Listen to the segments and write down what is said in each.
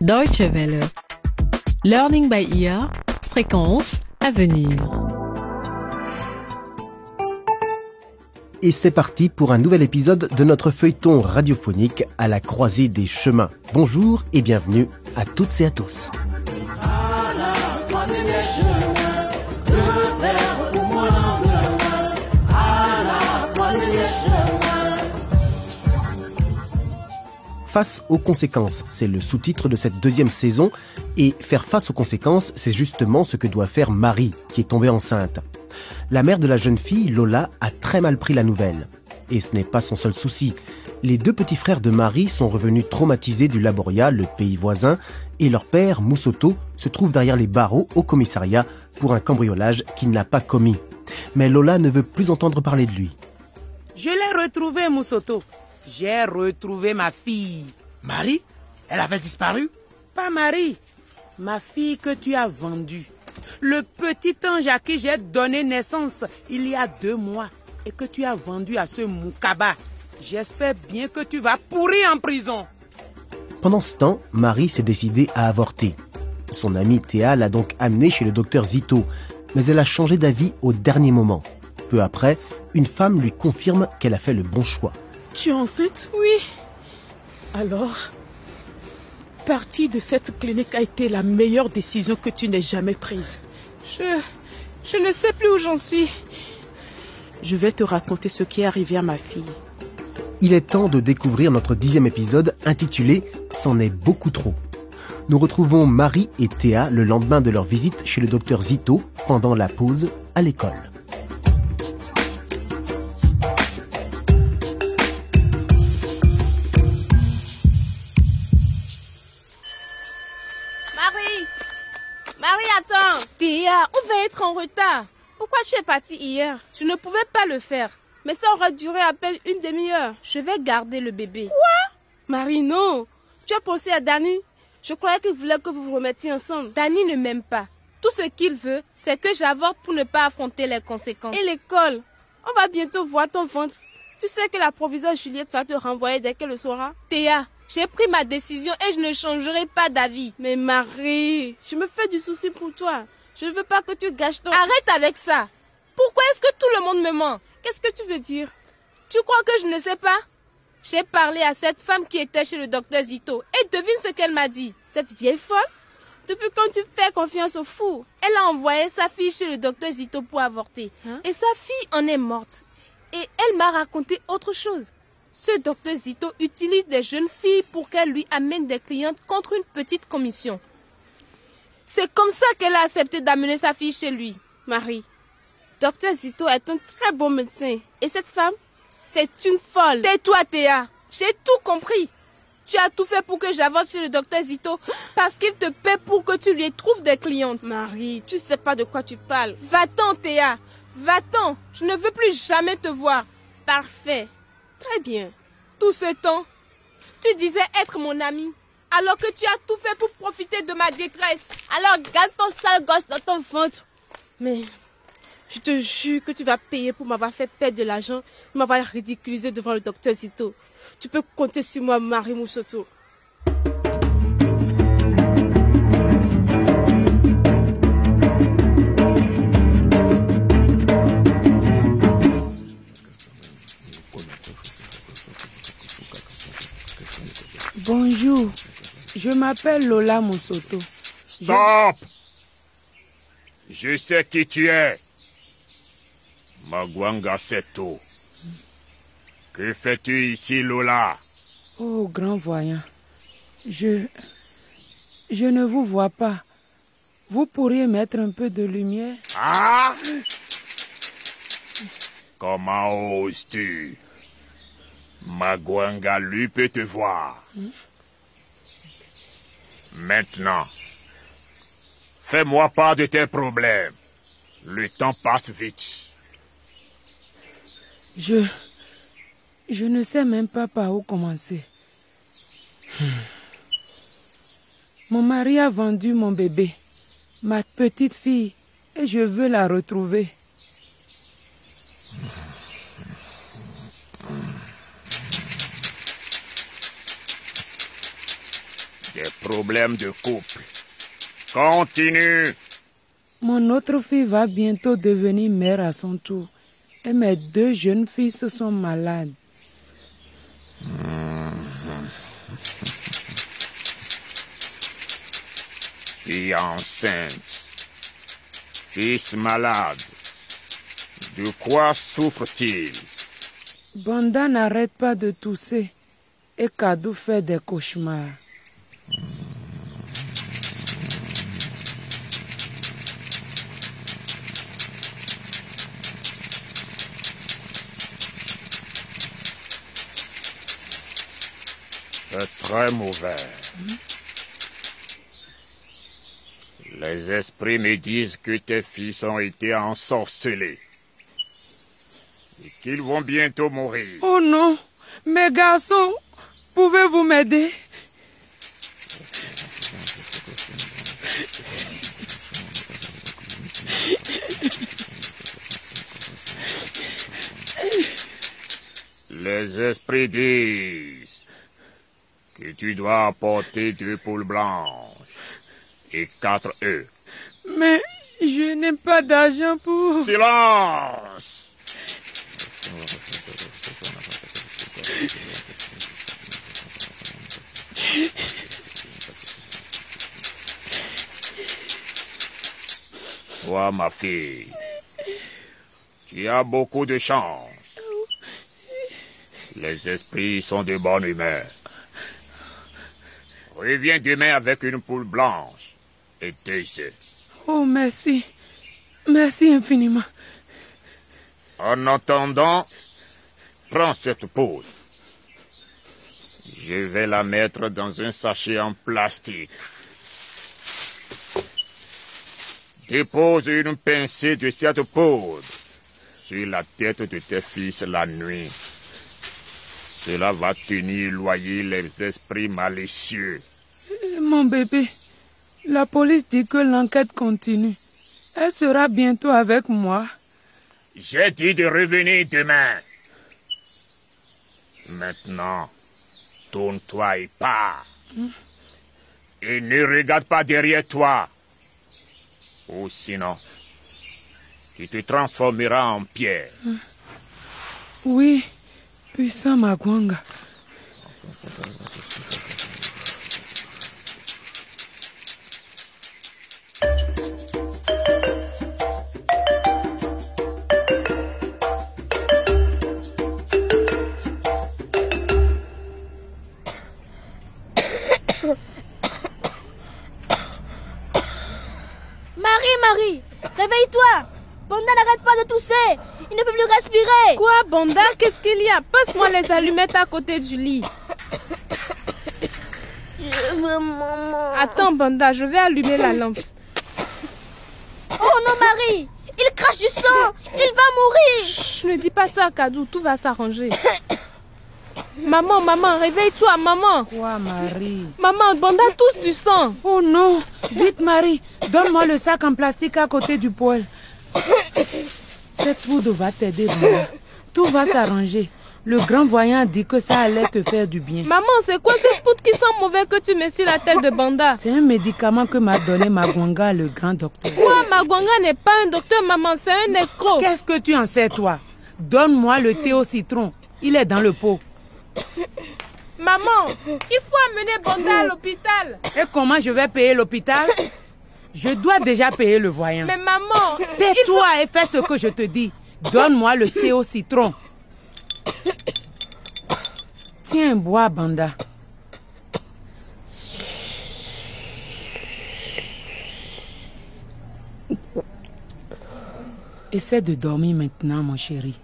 Deutsche Welle. Learning by ear. Fréquence à venir. Et c'est parti pour un nouvel épisode de notre feuilleton radiophonique à la croisée des chemins. Bonjour et bienvenue à toutes et à tous. Face aux conséquences, c'est le sous-titre de cette deuxième saison. Et faire face aux conséquences, c'est justement ce que doit faire Marie, qui est tombée enceinte. La mère de la jeune fille, Lola, a très mal pris la nouvelle. Et ce n'est pas son seul souci. Les deux petits frères de Marie sont revenus traumatisés du Laboria, le pays voisin, et leur père, Moussoto, se trouve derrière les barreaux au commissariat pour un cambriolage qu'il n'a pas commis. Mais Lola ne veut plus entendre parler de lui. Je l'ai retrouvé, Moussoto. J'ai retrouvé ma fille. Marie? Elle avait disparu? Pas Marie, ma fille que tu as vendue. Le petit ange à qui j'ai donné naissance il y a deux mois et que tu as vendu à ce Moukaba. J'espère bien que tu vas pourrir en prison. Pendant ce temps, Marie s'est décidée à avorter. Son amie Théa l'a donc amenée chez le docteur Zito, mais elle a changé d'avis au dernier moment. Peu après, une femme lui confirme qu'elle a fait le bon choix. Tu es enceinte Oui. Alors, partir de cette clinique a été la meilleure décision que tu n'aies jamais prise. Je... Je ne sais plus où j'en suis. Je vais te raconter ce qui est arrivé à ma fille. Il est temps de découvrir notre dixième épisode intitulé C'en est beaucoup trop. Nous retrouvons Marie et Théa le lendemain de leur visite chez le docteur Zito pendant la pause à l'école. Attends Théa, on va être en retard. Pourquoi tu es partie hier? Je ne pouvais pas le faire. Mais ça aura duré à peine une demi-heure. Je vais garder le bébé. Quoi? Marie, non Tu as pensé à Danny Je croyais qu'il voulait que vous vous remettiez ensemble. Danny ne m'aime pas. Tout ce qu'il veut, c'est que j'avorte pour ne pas affronter les conséquences. Et l'école? On va bientôt voir ton ventre. Tu sais que la proviseure Juliette va te renvoyer dès qu'elle le saura Théa, j'ai pris ma décision et je ne changerai pas d'avis. Mais Marie, je me fais du souci pour toi. Je ne veux pas que tu gâches ton... Arrête avec ça. Pourquoi est-ce que tout le monde me ment? Qu'est-ce que tu veux dire? Tu crois que je ne sais pas? J'ai parlé à cette femme qui était chez le docteur Zito et devine ce qu'elle m'a dit. Cette vieille folle Depuis quand tu fais confiance au fou Elle a envoyé sa fille chez le docteur Zito pour avorter. Hein? Et sa fille en est morte. Et elle m'a raconté autre chose. Ce docteur Zito utilise des jeunes filles pour qu'elles lui amènent des clientes contre une petite commission. C'est comme ça qu'elle a accepté d'amener sa fille chez lui. Marie, docteur Zito est un très bon médecin. Et cette femme, c'est une folle. Tais-toi, Théa. J'ai tout compris. Tu as tout fait pour que j'avance chez le docteur Zito parce qu'il te paie pour que tu lui trouves des clientes. Marie, tu sais pas de quoi tu parles. Va-t'en, Théa. Va-t'en. Je ne veux plus jamais te voir. Parfait. Très bien. Tout ce temps, tu disais être mon ami, alors que tu as tout fait pour profiter de ma détresse. Alors garde ton sale gosse dans ton ventre. Mais je te jure que tu vas payer pour m'avoir fait perdre de l'argent, m'avoir ridiculisé devant le docteur Zito. Tu peux compter sur moi, Marie Moussoto. Bonjour, je m'appelle Lola Moussoto. Stop Je sais qui tu es. Magwanga Seto. Que fais-tu ici, Lola? Oh, grand voyant, je... Je ne vous vois pas. Vous pourriez mettre un peu de lumière Ah? Comment oses-tu? Magwanga, lui, peut te voir. Maintenant, fais-moi part de tes problèmes. Le temps passe vite. Je... Je ne sais même pas par où commencer. Hmm. Mon mari a vendu mon bébé, ma petite fille, et je veux la retrouver. Des problèmes de couple. Continue. Mon autre fille va bientôt devenir mère à son tour. Et mes deux jeunes filles se sont malades. Fille enceinte. Fils malade. De quoi souffre-t-il? Banda n'arrête pas de tousser. Et Kadou fait des cauchemars. C'est très mauvais. Les esprits me disent que tes fils ont été ensorcelés. Et qu'ils vont bientôt mourir. Oh non, mes garçons, pouvez-vous m'aider? Les esprits disent que tu dois apporter deux poules blanches et quatre œufs. Mais je n'ai pas d'argent pour... Silence Toi, ma fille, tu as beaucoup de chance. Les esprits sont de bonne humeur. Reviens demain avec une poule blanche et œufs. Oh, merci. Merci infiniment. En attendant, prends cette poule. Je vais la mettre dans un sachet en plastique. Dépose une pincée de cette poudre sur la tête de tes fils la nuit. Cela va tenir loyer les esprits malicieux. Mon bébé, la police dit que l'enquête continue. Elle sera bientôt avec moi. J'ai dit de revenir demain. Maintenant, tourne-toi et pars. Et ne regarde pas derrière toi. Ou sinon, tu te transformeras en pierre. Oui, puissant Magwanga. Il ne peut plus respirer Quoi, Banda? Qu'est-ce qu'il y a? Passe-moi les allumettes à côté du lit. Je veux maman. Attends, Banda, je vais allumer la lampe. Oh non, Marie Il crache du sang Il va mourir Chut, ne dis pas ça, Kadou, tout va s'arranger. Maman, maman, réveille-toi, maman. Quoi, Marie? Maman, Banda tousse du sang. Oh non Vite, Marie, donne-moi le sac en plastique à côté du poêle. Cette poudre va t'aider, Banda. Tout va s'arranger. Le grand voyant dit que ça allait te faire du bien. Maman, c'est quoi cette poudre qui sent mauvais que tu mets sur la tête de Banda? C'est un médicament que m'a donné Magwanga, le grand docteur. Quoi, Magwanga n'est pas un docteur, maman, c'est un escroc. Qu'est-ce que tu en sais, toi? Donne-moi le thé au citron. Il est dans le pot. Maman, il faut amener Banda à l'hôpital. Et comment je vais payer l'hôpital? Je dois déjà payer le voyant. Mais maman, Tais-toi et fais ce que je te dis. Donne-moi le thé au citron. Tiens, bois, Banda. Essaie de dormir maintenant, mon chéri.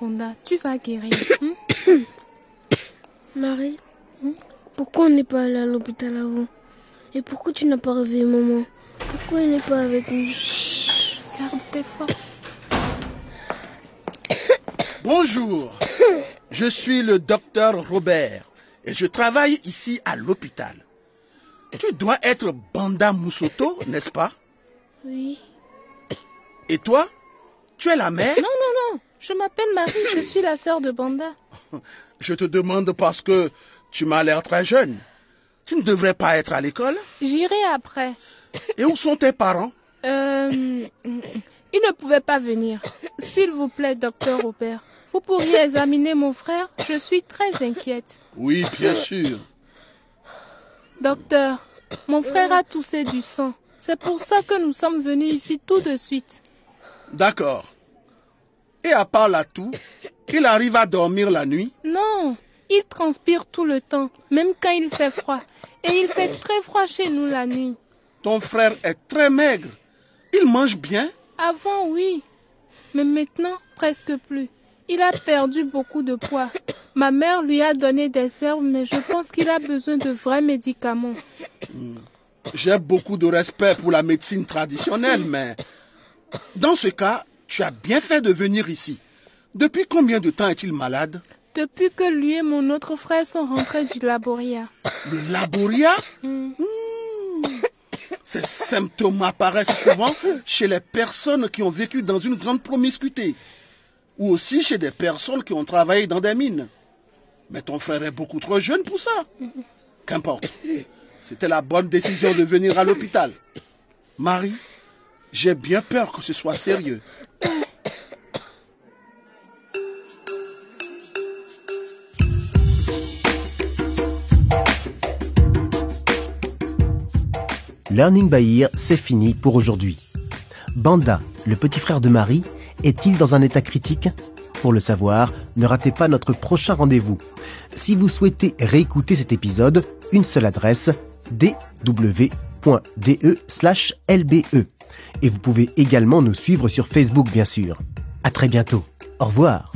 Banda, tu vas guérir. hein? Marie, pourquoi on n'est pas allé à l'hôpital avant? Et pourquoi tu n'as pas réveillé maman? Pourquoi elle n'est pas avec nous? Garde tes forces. Bonjour, je suis le docteur Robert et je travaille ici à l'hôpital. Tu dois être Banda Moussoto, n'est-ce pas? Oui. Et toi Tu es la mère? Non. Je m'appelle Marie, je suis la sœur de Banda. Je te demande parce que tu m'as l'air très jeune. Tu ne devrais pas être à l'école J'irai après. Et où sont tes parents? Euh, il ne pouvait pas venir. S'il vous plaît, docteur Robert, vous pourriez examiner mon frère Je suis très inquiète. Oui, bien sûr. Docteur, mon frère a toussé du sang. C'est pour ça que nous sommes venus ici tout de suite. D'accord. Et à part la toux, il arrive à dormir la nuit Non, il transpire tout le temps, même quand il fait froid. Et il fait très froid chez nous la nuit. Ton frère est très maigre. Il mange bien Avant, oui. Mais maintenant, presque plus. Il a perdu beaucoup de poids. Ma mère lui a donné des herbes, mais je pense qu'il a besoin de vrais médicaments. J'ai beaucoup de respect pour la médecine traditionnelle, mais dans ce cas, tu as bien fait de venir ici. Depuis combien de temps est-il malade? Depuis que lui et mon autre frère sont rentrés du laboria. Le laboria? Hmm. Ces symptômes apparaissent souvent chez les personnes qui ont vécu dans une grande promiscuité, ou aussi chez des personnes qui ont travaillé dans des mines. Mais ton frère est beaucoup trop jeune pour ça. Qu'importe. C'était la bonne décision de venir à l'hôpital. Marie, j'ai bien peur que ce soit sérieux. Learning by Ear, c'est fini pour aujourd'hui. Banda, le petit frère de Marie, est-il dans un état critique? Pour le savoir, ne ratez pas notre prochain rendez-vous. Si vous souhaitez réécouter cet épisode, une seule adresse dw.de/lbe. Et vous pouvez également nous suivre sur Facebook bien sûr. À très bientôt. Au revoir.